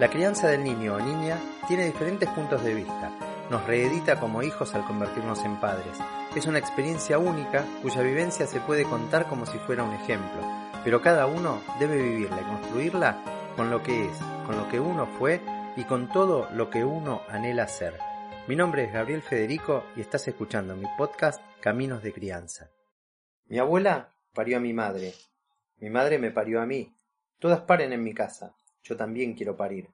La crianza del niño o niña tiene diferentes puntos de vista. Nos reedita como hijos al convertirnos en padres. Es una experiencia única cuya vivencia se puede contar como si fuera un ejemplo, pero cada uno debe vivirla y construirla con lo que es, con lo que uno fue y con todo lo que uno anhela ser. Mi nombre es Gabriel Federico y estás escuchando mi podcast Caminos de Crianza. Mi abuela parió a mi madre. Mi madre me parió a mí. Todas paren en mi casa. Yo también quiero parir.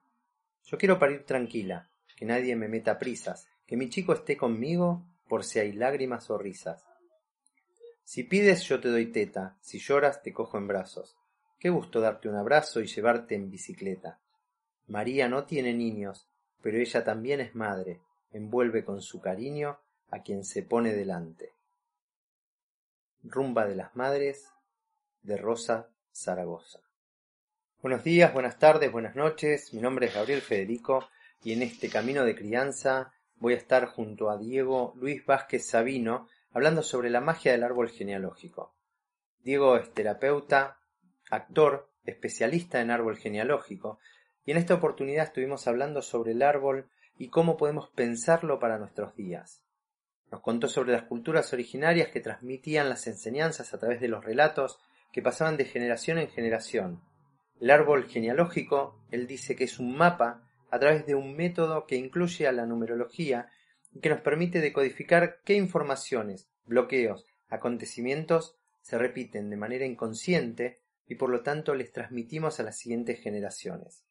Yo quiero parir tranquila, que nadie me meta prisas, que mi chico esté conmigo por si hay lágrimas o risas. Si pides yo te doy teta, si lloras te cojo en brazos. Qué gusto darte un abrazo y llevarte en bicicleta. María no tiene niños, pero ella también es madre, envuelve con su cariño a quien se pone delante. Rumba de las Madres de Rosa Zaragoza. Buenos días, buenas tardes, buenas noches. Mi nombre es Gabriel Federico y en este camino de crianza voy a estar junto a Diego Luis Vázquez Sabino hablando sobre la magia del árbol genealógico. Diego es terapeuta, actor, especialista en árbol genealógico y en esta oportunidad estuvimos hablando sobre el árbol y cómo podemos pensarlo para nuestros días. Nos contó sobre las culturas originarias que transmitían las enseñanzas a través de los relatos que pasaban de generación en generación el árbol genealógico, él dice que es un mapa a través de un método que incluye a la numerología y que nos permite decodificar qué informaciones, bloqueos, acontecimientos se repiten de manera inconsciente y por lo tanto les transmitimos a las siguientes generaciones.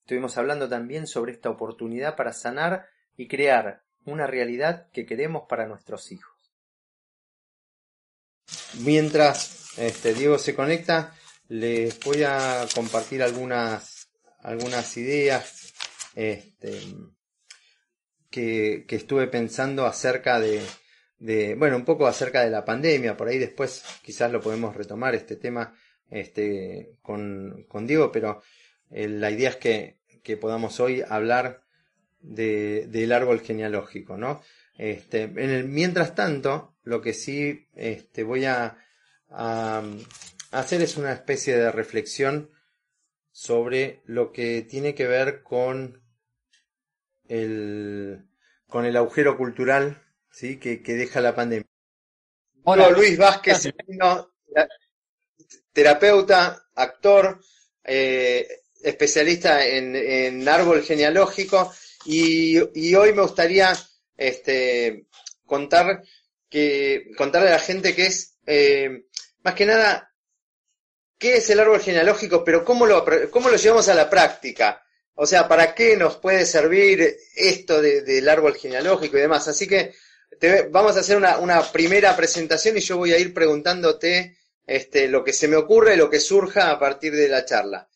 Estuvimos hablando también sobre esta oportunidad para sanar y crear una realidad que queremos para nuestros hijos. Mientras este, Diego se conecta, les voy a compartir algunas, algunas ideas este, que, que, estuve pensando acerca de, de, bueno, un poco acerca de la pandemia, por ahí después quizás lo podemos retomar este tema este, con, con Diego, pero eh, la idea es que, que podamos hoy hablar de, del árbol genealógico, ¿no? Este, mientras tanto, lo que sí este, voy a, hacer es una especie de reflexión sobre lo que tiene que ver con el, con el agujero cultural ¿sí? que, que deja la pandemia. Hola, Luis Vázquez, terapeuta, actor, eh, especialista en, en, árbol genealógico y, y, hoy me gustaría este, contar que contarle a la gente que es eh, más que nada qué es el árbol genealógico, pero cómo lo, cómo lo llevamos a la práctica. O sea, ¿para qué nos puede servir esto del árbol genealógico y demás? Así que vamos a hacer una, una, primera presentación y yo voy a ir preguntándote este, lo que se me ocurre y lo que surja a partir de la charla.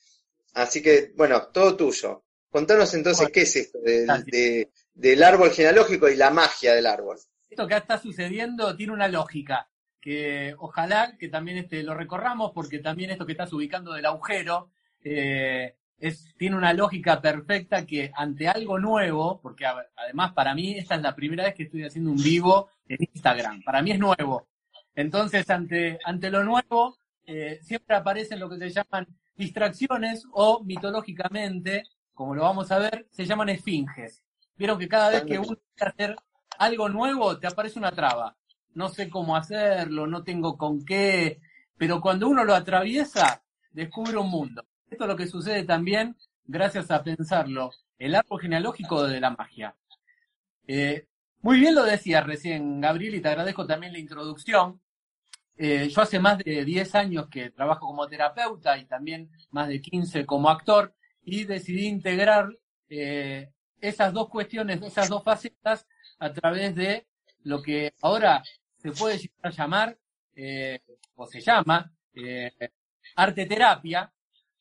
Así que, bueno, todo tuyo. Contanos entonces qué es esto del árbol genealógico y la magia del árbol. Esto que está sucediendo tiene una lógica que ojalá que también este, lo recorramos, porque también esto que estás ubicando del agujero eh, es, tiene una lógica perfecta que ante algo nuevo, porque además para mí esta es la primera vez que estoy haciendo un vivo en Instagram, para mí es nuevo. Entonces, ante, ante lo nuevo, eh, siempre aparecen lo que se llaman distracciones o mitológicamente, como lo vamos a ver, se llaman esfinges. Vieron que cada vez que uno quiere hacer algo nuevo, te aparece una traba no sé cómo hacerlo, no tengo con qué, pero cuando uno lo atraviesa, descubre un mundo. Esto es lo que sucede también gracias a pensarlo, el árbol genealógico de la magia. Eh, muy bien lo decía recién Gabriel y te agradezco también la introducción. Eh, yo hace más de 10 años que trabajo como terapeuta y también más de 15 como actor y decidí integrar eh, esas dos cuestiones, esas dos facetas a través de lo que ahora se puede llegar a llamar, eh, o se llama, eh, arte terapia,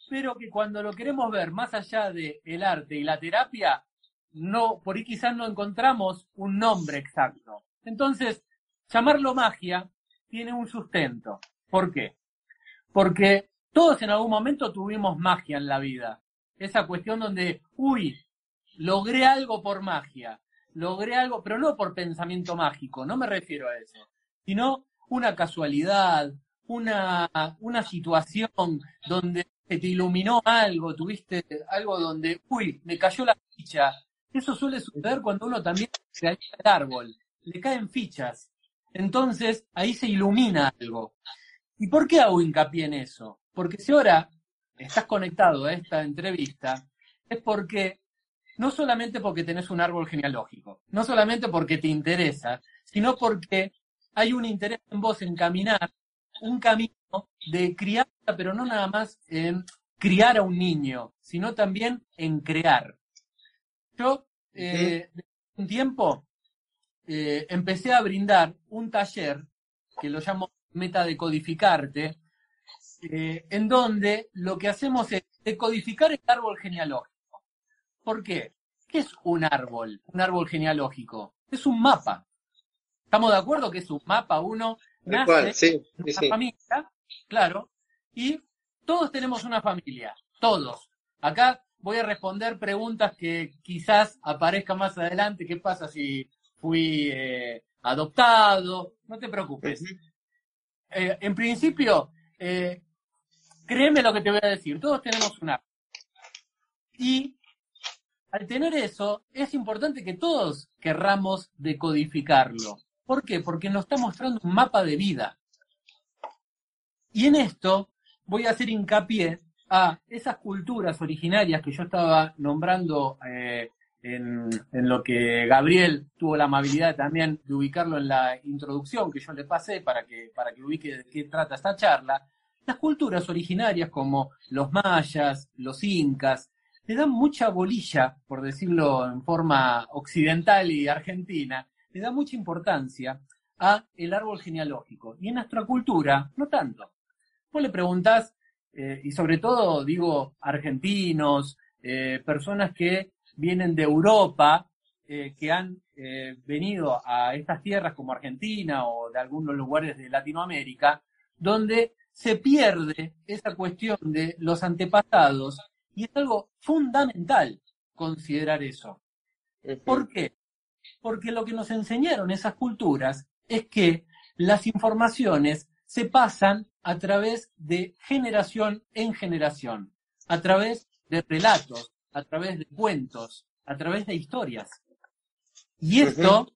pero que cuando lo queremos ver más allá del el arte y la terapia, no, por ahí quizás no encontramos un nombre exacto. Entonces, llamarlo magia tiene un sustento. ¿Por qué? Porque todos en algún momento tuvimos magia en la vida. Esa cuestión donde, uy, logré algo por magia, logré algo, pero no por pensamiento mágico, no me refiero a eso, sino una casualidad, una, una situación donde te iluminó algo, tuviste algo donde, uy, me cayó la ficha. Eso suele suceder cuando uno también se el árbol, le caen fichas. Entonces ahí se ilumina algo. ¿Y por qué hago hincapié en eso? Porque si ahora estás conectado a esta entrevista, es porque no solamente porque tenés un árbol genealógico, no solamente porque te interesa, sino porque hay un interés en vos en caminar un camino de crianza, pero no nada más en criar a un niño, sino también en crear. Yo, eh, un tiempo, eh, empecé a brindar un taller que lo llamo Meta Decodificarte, eh, en donde lo que hacemos es decodificar el árbol genealógico. ¿Por qué? ¿Qué es un árbol? Un árbol genealógico. Es un mapa. ¿Estamos de acuerdo que es un mapa? Uno nace una familia, claro, y todos tenemos una familia, todos. Acá voy a responder preguntas que quizás aparezcan más adelante. ¿Qué pasa si fui eh, adoptado? No te preocupes. Eh, en principio, eh, créeme lo que te voy a decir. Todos tenemos un árbol. Y al tener eso, es importante que todos querramos decodificarlo. ¿Por qué? Porque nos está mostrando un mapa de vida. Y en esto voy a hacer hincapié a esas culturas originarias que yo estaba nombrando eh, en, lo que Gabriel tuvo la amabilidad también de ubicarlo en la introducción que yo le pasé para que, para que ubique de qué trata esta charla. Las culturas originarias como los mayas, los incas, le dan mucha bolilla, por decirlo en forma occidental y argentina, le da mucha importancia a el árbol genealógico. Y en nuestra cultura, no tanto. Vos le preguntás, eh, y sobre todo digo argentinos, eh, personas que vienen de Europa, eh, que han venido a estas tierras como Argentina o de algunos lugares de Latinoamérica, donde se pierde esa cuestión de los antepasados y es algo fundamental considerar eso. ¿Por qué? Porque lo que nos enseñaron esas culturas es que las informaciones se pasan a través de generación en generación, a través de relatos, a través de cuentos, a través de historias. Y esto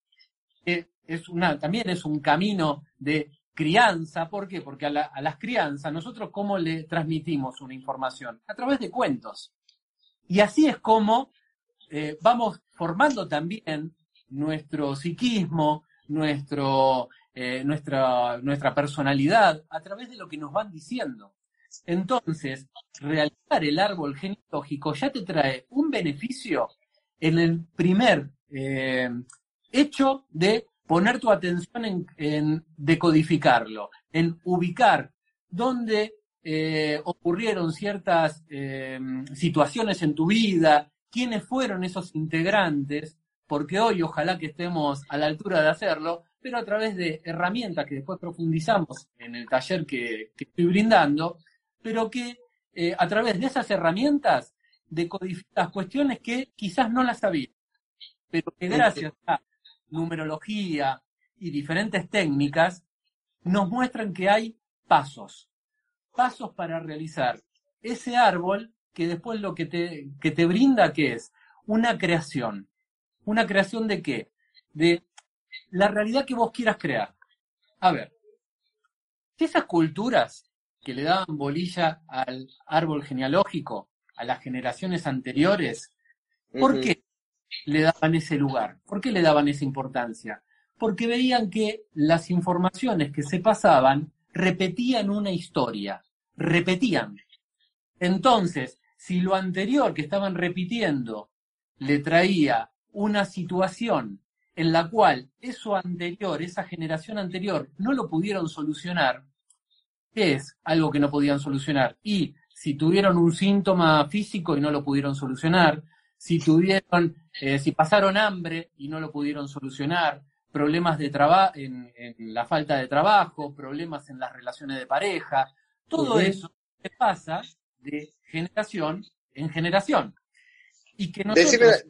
eh, es una, también es un camino de crianza. ¿Por qué? Porque a, las crianzas, nosotros cómo le transmitimos una información? A través de cuentos. Y así es como eh, vamos formando también nuestro psiquismo, nuestro, eh, nuestra, nuestra personalidad, a través de lo que nos van diciendo. Entonces, realizar el árbol genealógico ya te trae un beneficio en el primer eh, hecho de poner tu atención en, decodificarlo, en ubicar dónde eh, ocurrieron ciertas eh, situaciones en tu vida, quiénes fueron esos integrantes, porque hoy ojalá que estemos a la altura de hacerlo, pero a través de herramientas que después profundizamos en el taller que, estoy brindando, pero que eh, a través de esas herramientas decodificas cuestiones que quizás no las sabías, pero que gracias a numerología y diferentes técnicas, nos muestran que hay pasos, pasos para realizar ese árbol que después lo que te, que te brinda, que es una creación. ¿Una creación de qué? De la realidad que vos quieras crear. A ver, esas culturas que le daban bolilla al árbol genealógico, a las generaciones anteriores, ¿por qué? Le daban ese lugar? ¿Por qué le daban esa importancia? Porque veían que las informaciones que se pasaban repetían una historia, repetían. Entonces, si lo anterior que estaban repitiendo le traía una situación en la cual eso anterior, esa generación anterior, no lo pudieron solucionar, ¿qué es algo que no podían solucionar? Y si tuvieron un síntoma físico y no lo pudieron solucionar, si tuvieron, eh, si pasaron hambre y no lo pudieron solucionar, problemas de trabajo, en, la falta de trabajo, problemas en las relaciones de pareja, todo eso se pasa de generación en generación. Y que nosotros...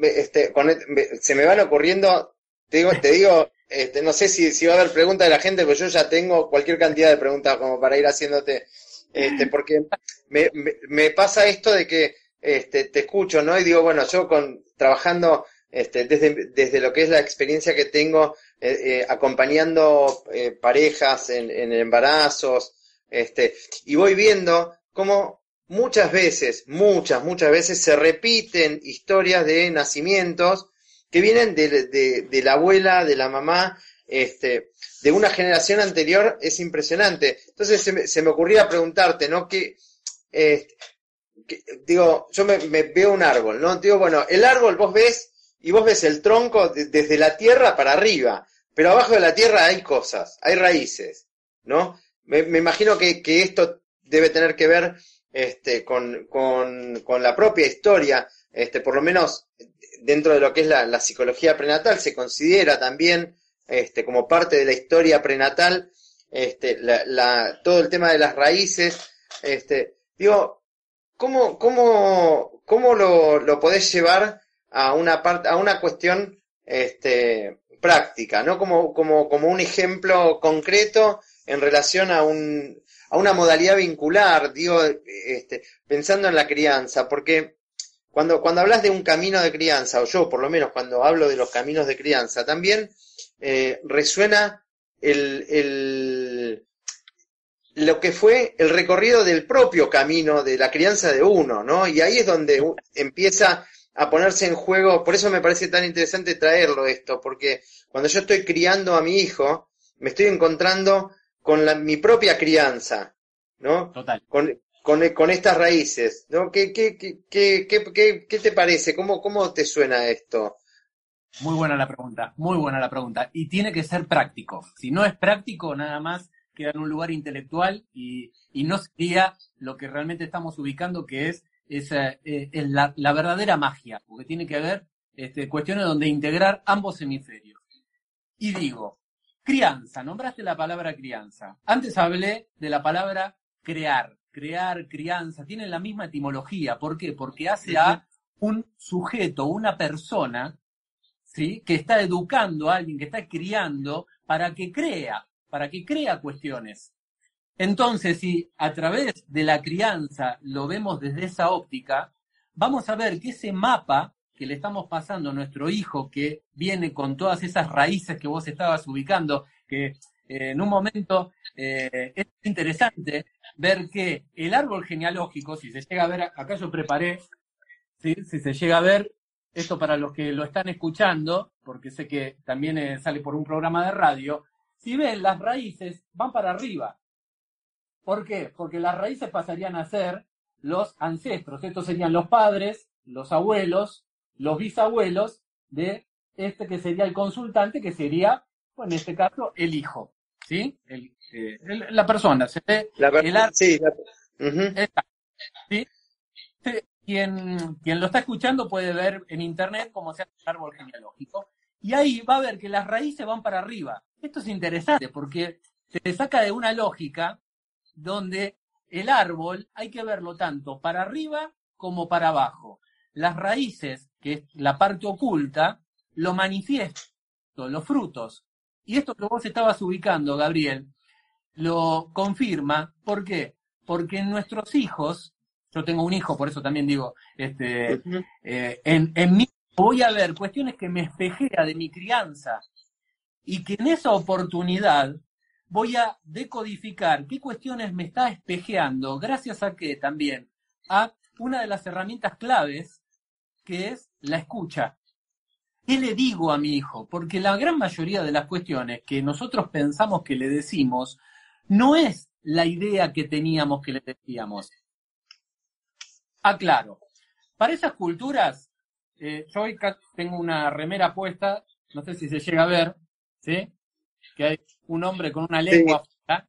este, se me van ocurriendo, te digo, te digo este, no sé si, si va a haber preguntas de la gente, pero yo ya tengo cualquier cantidad de preguntas como para ir haciéndote, este, porque me, me, pasa esto de que este, te escucho, ¿no? Y digo, bueno, yo con trabajando este, desde, desde lo que es la experiencia que tengo eh, eh, acompañando eh, parejas en, embarazos, este, y voy viendo cómo muchas veces, muchas, muchas veces se repiten historias de nacimientos que vienen de, de, la abuela, de la mamá, este, de una generación anterior, es impresionante. Entonces se me ocurría preguntarte, ¿no? Digo, yo me, veo un árbol, ¿no? Digo, bueno, el árbol vos ves y vos ves el tronco desde la tierra para arriba, pero abajo de la tierra hay cosas, hay raíces, ¿no? Me, me imagino que, que, esto debe tener que ver este, con, con, con la propia historia, este, por lo menos dentro de lo que es la, psicología prenatal, se considera también este, como parte de la historia prenatal este, la, todo el tema de las raíces. Este, digo, ¿cómo, cómo, cómo lo, lo podés llevar a una, parte, a una cuestión este, práctica, ¿no? Como, como, como un ejemplo concreto en relación a un, a una modalidad vincular, digo, este, pensando en la crianza, porque cuando, cuando hablas de un camino de crianza, o yo por lo menos cuando hablo de los caminos de crianza, también eh, resuena el, el, lo que fue el recorrido del propio camino de la crianza de uno, ¿no? Y ahí es donde empieza a ponerse en juego, por eso me parece tan interesante traerlo esto, porque cuando yo estoy criando a mi hijo, me estoy encontrando con la, mi propia crianza, ¿no? Total. Con, con, con estas raíces, ¿no? ¿Qué, qué, qué, qué, qué te parece? ¿Cómo, ¿Cómo te suena esto? Muy buena la pregunta, muy buena la pregunta. Y tiene que ser práctico. Si no es práctico, nada más queda en un lugar intelectual y, y no sería lo que realmente estamos ubicando, que es, es, eh, la, la, verdadera magia, porque tiene que haber este, cuestiones donde integrar ambos hemisferios. Y digo, crianza, nombraste la palabra crianza. Antes hablé de la palabra crear crear, crianza, tienen la misma etimología. ¿Por qué? Porque hace a un sujeto, una persona, ¿sí? Que está educando a alguien, que está criando para que crea, para que crea cuestiones. Entonces, si a través de la crianza lo vemos desde esa óptica, vamos a ver que ese mapa que le estamos pasando a nuestro hijo, que viene con todas esas raíces que vos estabas ubicando, que en un momento eh, es interesante ver que el árbol genealógico, si se llega a ver, acá yo preparé, si se llega a ver, esto para los que lo están escuchando, porque sé que también eh, sale por un programa de radio, si ven las raíces van para arriba. ¿Por qué? Porque las raíces pasarían a ser los ancestros, estos serían los padres, los abuelos, los bisabuelos de este que sería el consultante, que sería, en este caso, el hijo. ¿sí? Eh, la persona, se ve el sí, Quien, quien lo está escuchando puede ver en internet cómo se hace el árbol genealógico. Y ahí va a ver que las raíces van para arriba. Esto es interesante porque se saca de una lógica donde el árbol hay que verlo tanto para arriba como para abajo. Las raíces, que es la parte oculta, lo manifiestan, los frutos. Y esto que vos estabas ubicando, Gabriel, lo confirma. ¿Por qué? Porque en nuestros hijos, yo tengo un hijo, por eso también digo, este, eh, en, en mí voy a ver cuestiones que me espejea de mi crianza y que en esa oportunidad voy a decodificar qué cuestiones me está espejeando, gracias a que también a una de las herramientas claves que es la escucha. ¿Qué le digo a mi hijo? Porque la gran mayoría de las cuestiones que nosotros pensamos que le decimos no es la idea que teníamos que le decíamos. Aclaro, para esas culturas, eh, yo hoy tengo una remera puesta, no sé si se llega a ver, ¿sí? Que hay un hombre con una lengua.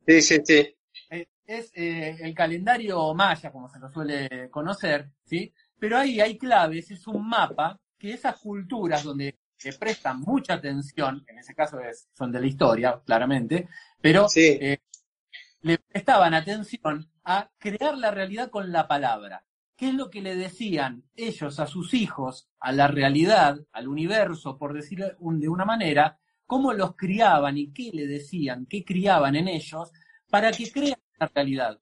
Sí, sí, sí. Eh, es eh, el calendario maya, como se lo suele conocer, ¿sí? Pero ahí hay claves, es un mapa que esas culturas donde se prestan mucha atención, en ese caso es, son de la historia, claramente, pero eh, le prestaban atención a crear la realidad con la palabra. ¿Qué es lo que le decían ellos a sus hijos, a la realidad, al universo, por decirlo de una manera? ¿Cómo los criaban y qué le decían, qué criaban en ellos para que crean la realidad?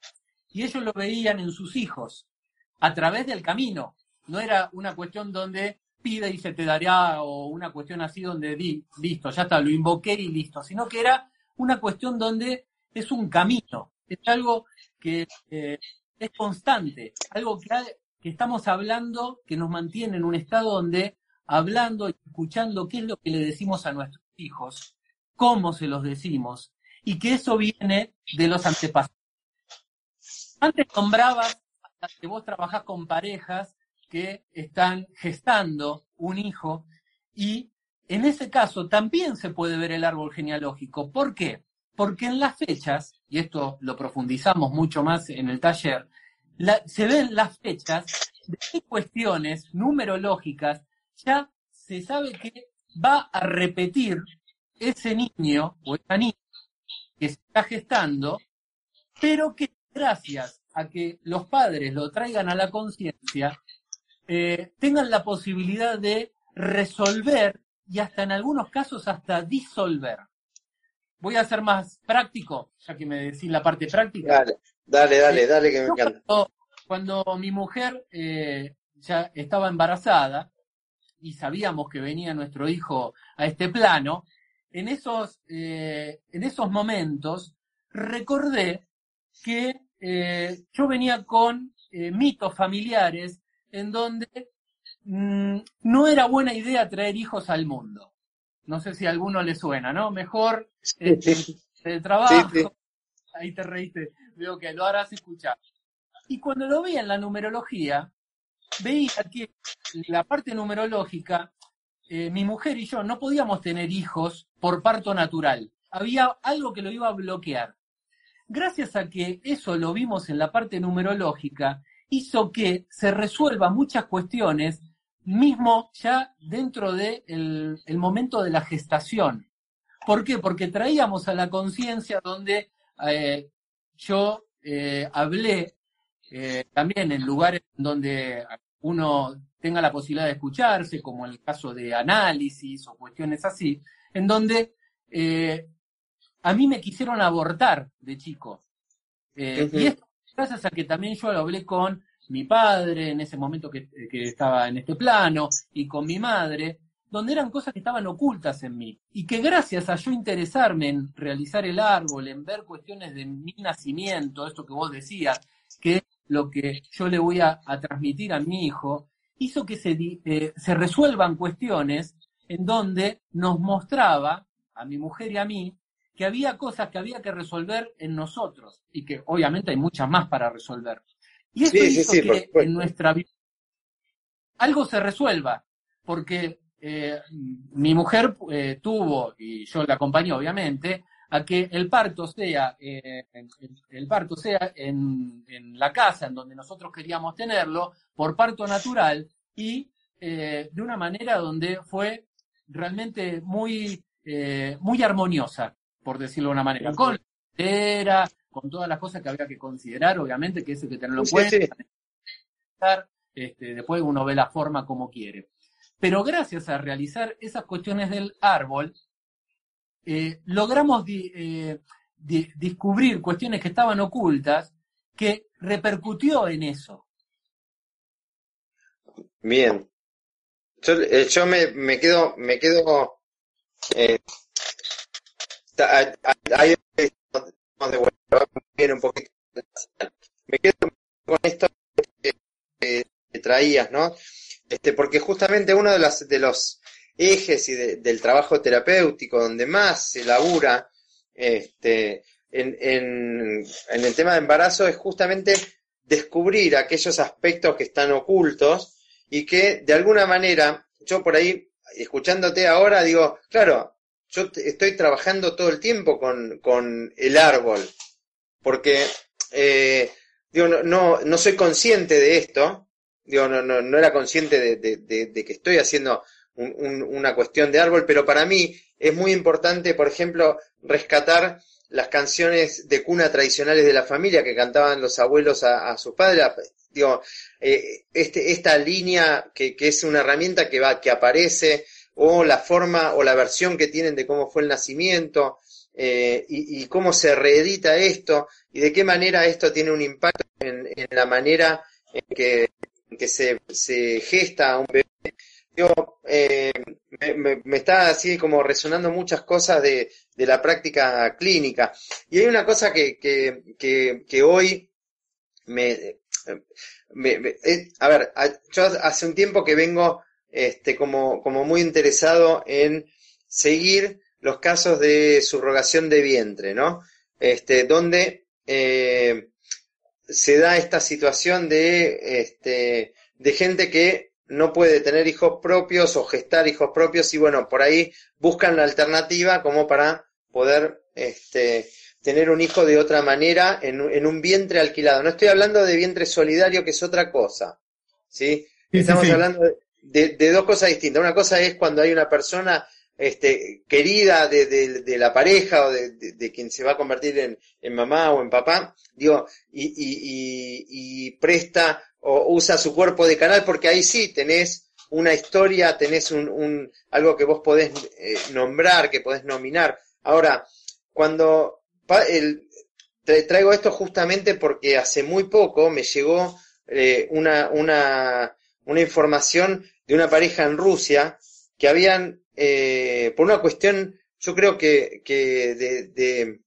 Y ellos lo veían en sus hijos, a través del camino. No era una cuestión donde pide y se te dará o una cuestión así donde di, listo, ya está, lo invoqué y listo, sino que era una cuestión donde es un camino, es algo que eh, es constante, algo que, que estamos hablando, que nos mantiene en un estado donde hablando y escuchando qué es lo que le decimos a nuestros hijos, cómo se los decimos, y que eso viene de los antepasados. Antes nombrabas que vos trabajás con parejas que están gestando un hijo y en ese caso también se puede ver el árbol genealógico. ¿Por qué? Porque en las fechas, y esto lo profundizamos mucho más en el taller, se ven las fechas de qué cuestiones numerológicas ya se sabe que va a repetir ese niño o esa niña que se está gestando, pero que gracias a que los padres lo traigan a la conciencia, eh, tengan la posibilidad de resolver y hasta en algunos casos hasta disolver. Voy a ser más práctico, ya que me decís la parte práctica. Dale, dale, dale, dale, que me encanta. Cuando, mi mujer eh, ya estaba embarazada y sabíamos que venía nuestro hijo a este plano, en esos, eh, en esos momentos recordé que eh, yo venía con mitos familiares en donde mm, no era buena idea traer hijos al mundo. No sé si a alguno le suena, ¿no? Mejor el trabajo. Ahí te reíste, veo que lo harás escuchar. Y cuando lo veía en la numerología, veía que la parte numerológica, eh, mi mujer y yo no podíamos tener hijos por parto natural. Había algo que lo iba a bloquear. Gracias a que eso lo vimos en la parte numerológica, hizo que se resuelvan muchas cuestiones, mismo ya dentro del de el momento de la gestación. ¿Por qué? Porque traíamos a la conciencia donde eh, yo eh, hablé eh, también en lugares donde uno tenga la posibilidad de escucharse, como en el caso de análisis o cuestiones así, en donde a mí me quisieron abortar de chico. Y esto gracias a que también yo lo hablé con mi padre en ese momento que, estaba en este plano y con mi madre, donde eran cosas que estaban ocultas en mí y que gracias a yo interesarme en realizar el árbol, en ver cuestiones de mi nacimiento, esto que vos decías, que lo que yo le voy a, transmitir a mi hijo, hizo que se, eh, se resuelvan cuestiones en donde nos mostraba a mi mujer y a mí que había cosas que había que resolver en nosotros y que obviamente hay muchas más para resolver. Y eso hizo que en nuestra vida algo se resuelva, porque eh, mi mujer eh, tuvo, y yo la acompañé obviamente, a que el parto sea, eh, el, parto sea en, en, la casa en donde nosotros queríamos tenerlo, por parto natural, y de una manera donde fue realmente muy, muy armoniosa por decirlo de una manera, con era, con todas las cosas que había que considerar, obviamente, que eso hay que tenerlo en cuenta. Este, después uno ve la forma como quiere. Pero gracias a realizar esas cuestiones del árbol, eh, logramos eh, descubrir cuestiones que estaban ocultas que repercutió en eso. Bien. Yo, eh, yo me, me, quedo, me quedo Ahí de un poquito. Me quedo con esto que, traías, ¿no? Este, porque justamente uno de, las, de los ejes y del trabajo terapéutico donde más se labura este, en, el tema de embarazo es justamente descubrir aquellos aspectos que están ocultos y que de alguna manera, yo por ahí, escuchándote ahora, digo, claro, yo estoy trabajando todo el tiempo con, el árbol, porque eh, digo, no, no, soy consciente de esto, digo, no, no, era consciente de, que estoy haciendo una cuestión de árbol, pero para mí es muy importante, por ejemplo, rescatar las canciones de cuna tradicionales de la familia que cantaban los abuelos a, sus padres. Digo, eh, este, esta línea que, es una herramienta que va, que aparece, o la forma o la versión que tienen de cómo fue el nacimiento, eh, y, cómo se reedita esto, y de qué manera esto tiene un impacto en, la manera en que, se, gesta un bebé yo, eh, me, está así como resonando muchas cosas de, de, la práctica clínica. Y hay una cosa que, que, que, hoy me, me, eh, a ver, yo hace un tiempo que vengo este, como, como muy interesado en seguir los casos de subrogación de vientre, ¿no? Este, donde eh, se da esta situación de, este, de gente que no puede tener hijos propios o gestar hijos propios y bueno, por ahí buscan la alternativa como para poder este, tener un hijo de otra manera en, un vientre alquilado. No estoy hablando de vientre solidario, que es otra cosa. ¿sí? Estamos hablando de, dos cosas distintas. Una cosa es cuando hay una persona este, querida de, la pareja o de, quien se va a convertir en, mamá o en papá, digo, y presta o usa su cuerpo de canal, porque ahí sí tenés una historia, tenés un, un algo que vos podés eh, nombrar, que podés nominar. Ahora, cuando el, traigo esto justamente porque hace muy poco me llegó eh, una, una, una información de una pareja en Rusia que habían, eh, por una cuestión, yo creo que, que de, de,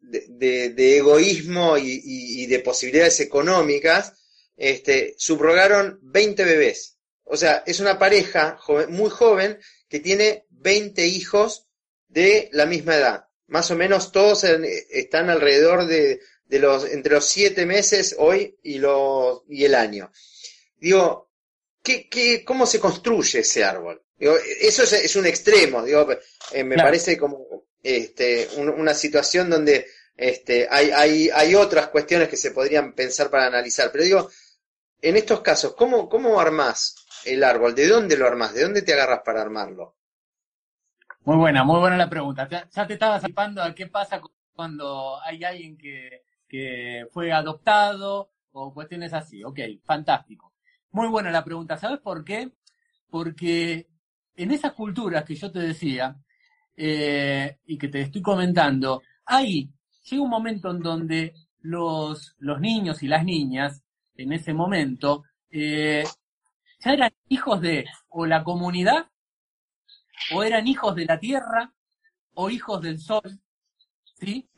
de, de egoísmo y, y, de posibilidades económicas, este, subrogaron 20 bebés. O sea, es una pareja muy joven que tiene 20 hijos de la misma edad. Más o menos todos están alrededor de, los, entre los 7 meses hoy y, los, y el año. Digo, ¿qué, qué, ¿cómo se construye ese árbol? eso es, un extremo, digo, eh, me parece como este, una situación donde este, hay, hay, hay otras cuestiones que se podrían pensar para analizar. Pero digo, en estos casos, ¿cómo, cómo armás el árbol? ¿De dónde lo armás? ¿De dónde te agarras para armarlo? Muy buena, muy buena la pregunta. Ya te estaba anticipando a qué pasa cuando hay alguien que, que fue adoptado o cuestiones así. Ok, fantástico. Muy buena la pregunta. ¿Sabes por qué? Porque en esas culturas que yo te decía eh, y que te estoy comentando, ahí llega un momento en donde los, los niños y las niñas en ese momento, eh, ya eran hijos de o la comunidad, o eran hijos de la tierra, o hijos del sol, ¿sí?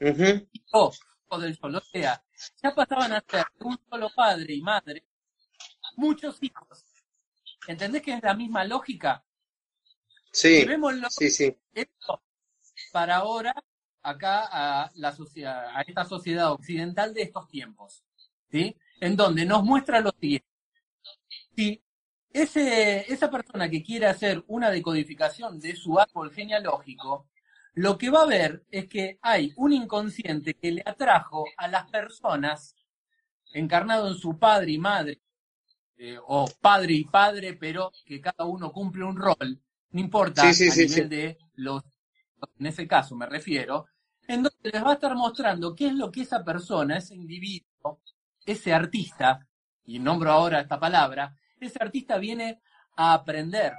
O hijos del sol, o sea, ya pasaban a ser un solo padre y madre, muchos hijos. ¿Entendés que es la misma lógica? Sí, sí, sí. Esto para ahora, acá a, la sociedad, a esta sociedad occidental de estos tiempos. ¿sí? En donde nos muestra lo siguiente. Si ese, esa persona que quiere hacer una decodificación de su árbol genealógico, lo que va a ver es que hay un inconsciente que le atrajo a las personas encarnado en su padre y madre, eh, o padre y padre, pero que cada uno cumple un rol, no importa a nivel de los, en ese caso me refiero, en donde les va a estar mostrando qué es lo que esa persona, ese individuo, ese artista, y nombro ahora esta palabra, ese artista viene a aprender.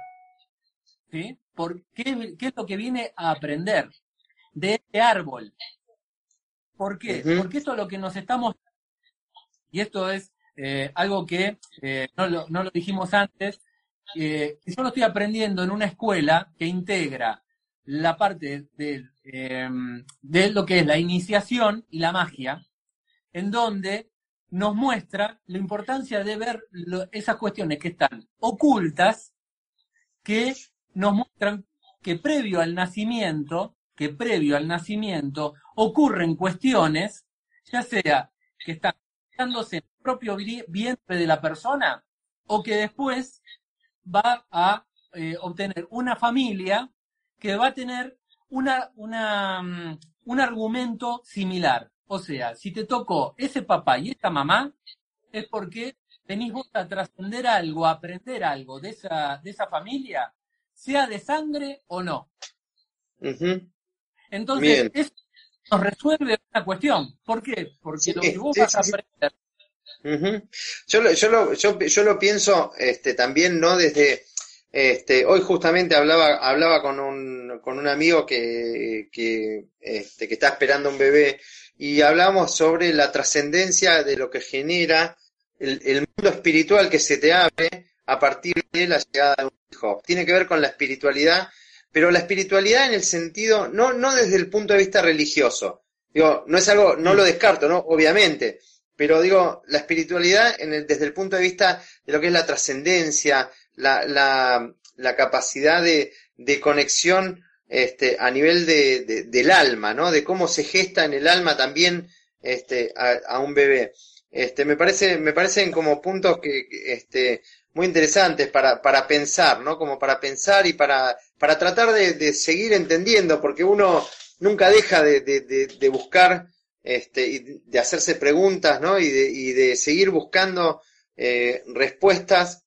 ¿Sí? ¿Por qué, es lo que viene a aprender de este árbol? ¿Por qué? Porque esto es lo que nos estamos... Y esto es eh, algo que eh, no, lo, dijimos antes, eh, yo lo estoy aprendiendo en una escuela que integra la parte de, de lo que es la iniciación y la magia, en donde nos muestra la importancia de ver esas cuestiones que están ocultas, que nos muestran que previo al nacimiento, que previo al nacimiento ocurren cuestiones, ya sea que están dándose en el propio vientre de la persona o que después va a eh, obtener una familia que va a tener una, una, mm, un argumento similar. O sea, si te tocó ese papá y esta mamá, es porque tenés vos a trascender algo, a aprender algo de esa, de esa familia, sea de sangre o no. Entonces, eso nos resuelve una cuestión. ¿Por qué? Porque lo que vos vas a aprender. yo, lo, yo, lo, yo, yo, lo pienso este, también, ¿no? Desde. Este, hoy justamente hablaba, hablaba con un, con un amigo que, que, este, que está esperando un bebé y hablamos sobre la trascendencia de lo que genera el, mundo espiritual que se te abre a partir de la llegada de un hijo. Tiene que ver con la espiritualidad pero la espiritualidad en el sentido, no, no desde el punto de vista religioso, digo, no es algo, no lo descarto, ¿no? Obviamente, pero digo, la espiritualidad en el, desde el punto de vista de lo que es la trascendencia, la, la, la, capacidad de, de conexión este, a nivel de, de, del alma, ¿no? De cómo se gesta en el alma también este, a, un bebé. Este, me parece, me parecen como puntos que, muy interesantes para, para pensar, ¿no? Como para pensar y para, para tratar de, seguir entendiendo, porque uno nunca deja de, de, de, buscar, de hacerse preguntas, ¿no? Y de, seguir buscando eh, respuestas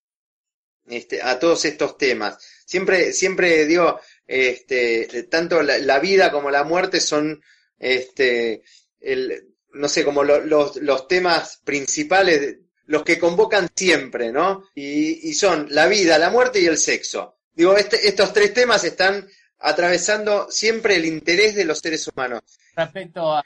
a todos estos temas. Siempre, siempre digo, este, tanto la, la vida como la muerte son, este, el, no sé, como lo, los, los temas principales los que convocan siempre, ¿no? Y, son la vida, la muerte y el sexo. Digo, este, estos tres temas están atravesando siempre el interés de los seres humanos. Respecto a,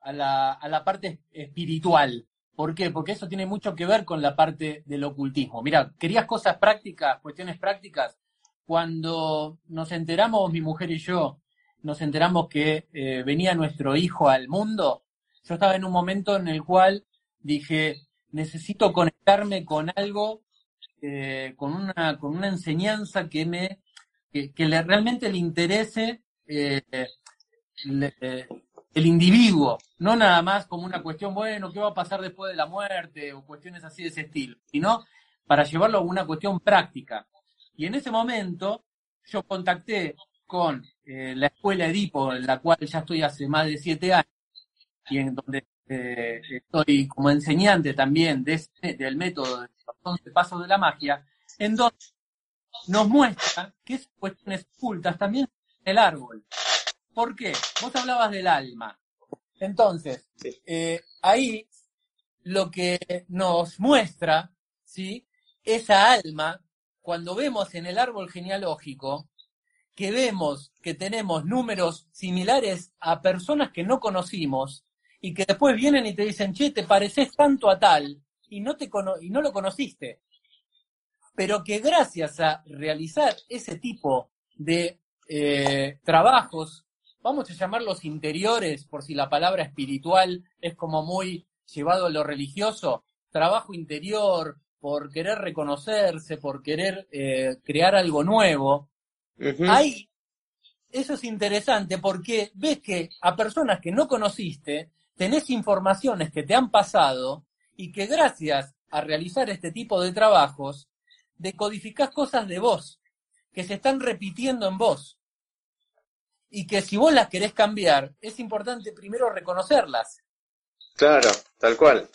a, la, a la parte espiritual, ¿por qué? Porque eso tiene mucho que ver con la parte del ocultismo. Mira, querías cosas prácticas, cuestiones prácticas. Cuando nos enteramos, mi mujer y yo, nos enteramos que eh, venía nuestro hijo al mundo, yo estaba en un momento en el cual dije, necesito conectarme con algo, eh, con, una, con una enseñanza que me que, le, realmente le interese eh, le, eh, el individuo, no nada más como una cuestión, bueno, ¿qué va a pasar después de la muerte? o cuestiones así de ese estilo, sino para llevarlo a una cuestión práctica. Y en ese momento yo contacté con eh, la escuela Edipo, en la cual ya estoy hace más de siete años, y en donde eh, estoy como enseñante también de este, del método de los 11 pasos de la magia, en donde nos muestra que esas cuestiones ocultas también en el árbol. ¿Por qué? Vos hablabas del alma. Entonces, eh, ahí lo que nos muestra, ¿sí? Esa alma, cuando vemos en el árbol genealógico, que vemos que tenemos números similares a personas que no conocimos, y que después vienen y te dicen, che, te pareces tanto a tal y no, te y no lo conociste. Pero que gracias a realizar ese tipo de eh, trabajos, vamos a llamarlos interiores, por si la palabra espiritual es como muy llevado a lo religioso, trabajo interior, por querer reconocerse, por querer eh, crear algo nuevo, ahí eso es interesante porque ves que a personas que no conociste tenés informaciones que te han pasado y que gracias a realizar este tipo de trabajos, decodificás cosas de vos, que se están repitiendo en vos. Y que si vos las querés cambiar, es importante primero reconocerlas. Claro, tal cual.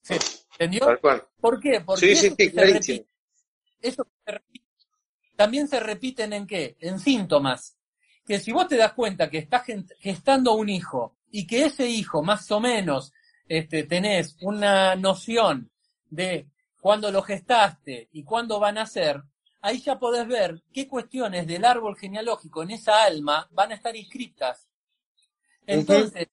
¿Se entendió? Tal cual. ¿Por qué? Porque sí, sí, sí, se repite, eso se repite, también se repiten en qué? En síntomas. Que si vos te das cuenta que estás gestando un hijo y que ese hijo más o menos este, tenés una noción de cuándo lo gestaste y cuándo van a ser, ahí ya podés ver qué cuestiones del árbol genealógico en esa alma van a estar inscritas. Entonces,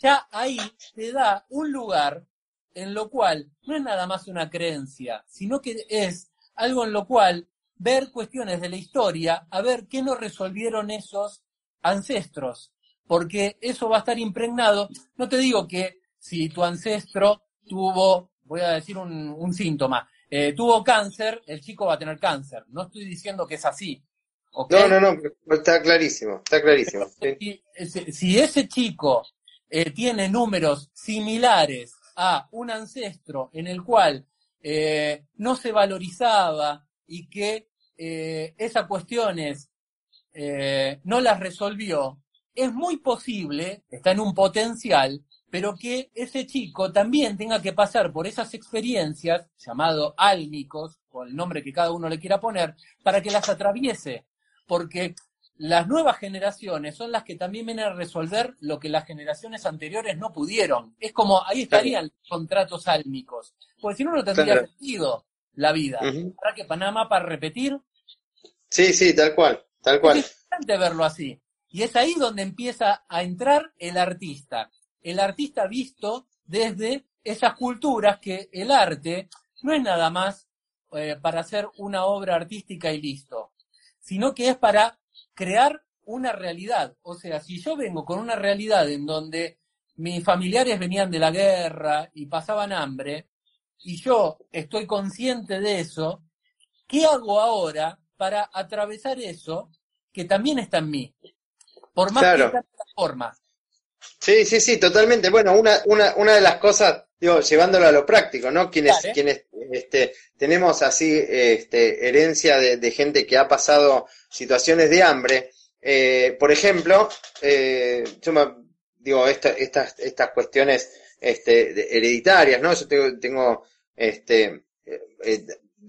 ya ahí te da un lugar en lo cual no es nada más una creencia, sino que es algo en lo cual ver cuestiones de la historia, a ver qué nos resolvieron esos ancestros porque eso va a estar impregnado. No te digo que si tu ancestro tuvo, voy a decir un, un síntoma, eh, tuvo cáncer, el chico va a tener cáncer. No estoy diciendo que es así. ¿okay? No, no, no, está clarísimo, está clarísimo. Si, si, ese chico eh, tiene números similares a un ancestro en el cual eh, no se valorizaba y que eh, esas cuestiones eh, no las resolvió, es muy posible, está en un potencial, pero que ese chico también tenga que pasar por esas experiencias, llamado álmicos, o el nombre que cada uno le quiera poner, para que las atraviese. Porque las nuevas generaciones son las que también vienen a resolver lo que las generaciones anteriores no pudieron. Es como, ahí estarían los contratos álmicos. Porque si no, no tendría sentido la vida. ¿Para que Panamá para repetir? Sí, sí, tal cual, tal cual. Es importante verlo así. Y es ahí donde empieza a entrar el artista el artista visto desde esas culturas que el arte no es nada más eh, para hacer una obra artística y listo, sino que es para crear una realidad. O sea, si yo vengo con una realidad en donde mis familiares venían de la guerra y pasaban hambre, y yo estoy consciente de eso, ¿qué hago ahora para atravesar eso que también está en mí? Por más que esta forma. Sí, sí, sí, totalmente. Bueno, una, una, una de las cosas, digo, llevándolo a lo práctico, ¿no? Quienes, quienes este, tenemos así este, herencia de, gente que ha pasado situaciones de hambre, eh, por ejemplo, eh, yo me, digo, estas, estas cuestiones este, hereditarias, ¿no? Yo tengo, tengo este, eh,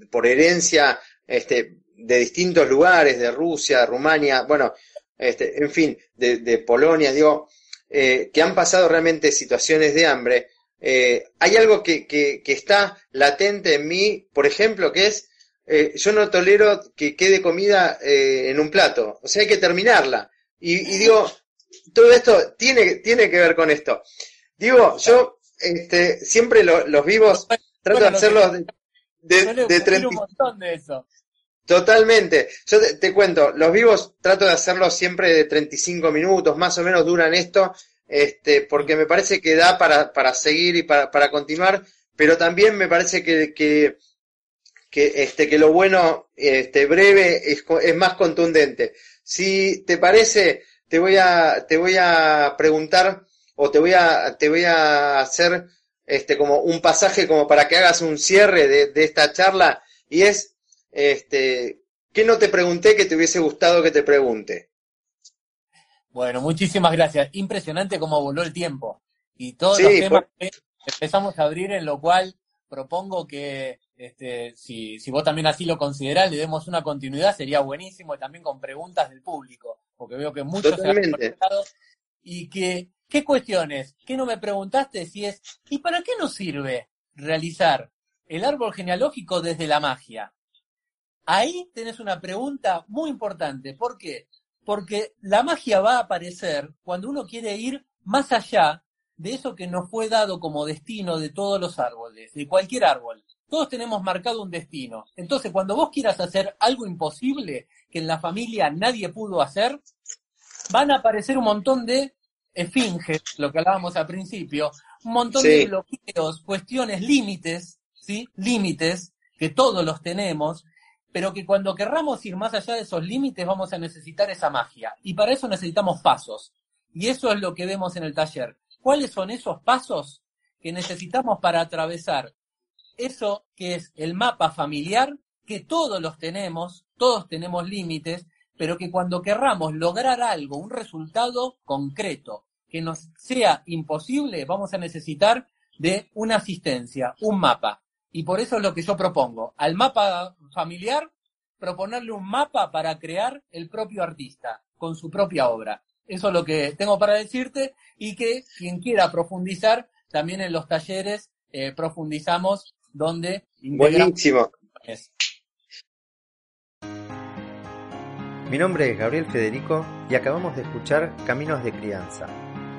por herencia este, de distintos lugares, de Rusia, Rumania, bueno, este, en fin, de, de Polonia, digo, que han pasado realmente situaciones de hambre, eh, hay algo que, que, está latente en mí, por ejemplo, que es, eh, yo no tolero que quede comida en un plato, o sea, hay que terminarla. Y, digo, todo esto tiene, tiene que ver con esto. Digo, yo este, siempre los vivos trato de hacerlos de, de, de Totalmente. Yo te, cuento, los vivos trato de hacerlos siempre de 35 minutos, más o menos duran esto, este, porque me parece que da para, para seguir y para, para continuar, pero también me parece que, que, que, este, que lo bueno, este, breve es, es más contundente. Si te parece, te voy a, te voy a preguntar o te voy a, te voy a hacer este, como un pasaje como para que hagas un cierre de, de esta charla y es, este, ¿qué no te pregunté que te hubiese gustado que te pregunte? Bueno, muchísimas gracias. Impresionante cómo voló el tiempo. Y todos los temas que empezamos a abrir, en lo cual propongo que, este, si, si vos también así lo considerás, le demos una continuidad, sería buenísimo, y también con preguntas del público, porque veo que muchos se han conectado. Y que, ¿qué cuestiones? ¿Qué no me preguntaste? Si es, ¿y para qué nos sirve realizar el árbol genealógico desde la magia? Ahí tenés una pregunta muy importante. ¿Por qué? Porque la magia va a aparecer cuando uno quiere ir más allá de eso que nos fue dado como destino de todos los árboles, de cualquier árbol. Todos tenemos marcado un destino. Entonces, cuando vos quieras hacer algo imposible que en la familia nadie pudo hacer, van a aparecer un montón de esfinges, lo que hablábamos al principio, un montón de bloqueos, cuestiones, límites, ¿sí? Límites, que todos los tenemos, pero que cuando querramos ir más allá de esos límites vamos a necesitar esa magia. Y para eso necesitamos pasos. Y eso es lo que vemos en el taller. ¿Cuáles son esos pasos que necesitamos para atravesar eso que es el mapa familiar, que todos los tenemos, todos tenemos límites, pero que cuando querramos lograr algo, un resultado concreto, que nos sea imposible, vamos a necesitar de una asistencia, un mapa. Y por eso es lo que yo propongo. Al mapa familiar, proponerle un mapa para crear el propio artista, con su propia obra. Eso es lo que tengo para decirte y que quien quiera profundizar, también en los talleres eh, profundizamos donde... Buenísimo. Mi nombre es Gabriel Federico y acabamos de escuchar Caminos de Crianza,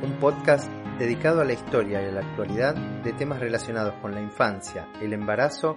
un podcast dedicado a la historia y a la actualidad de temas relacionados con la infancia, el embarazo,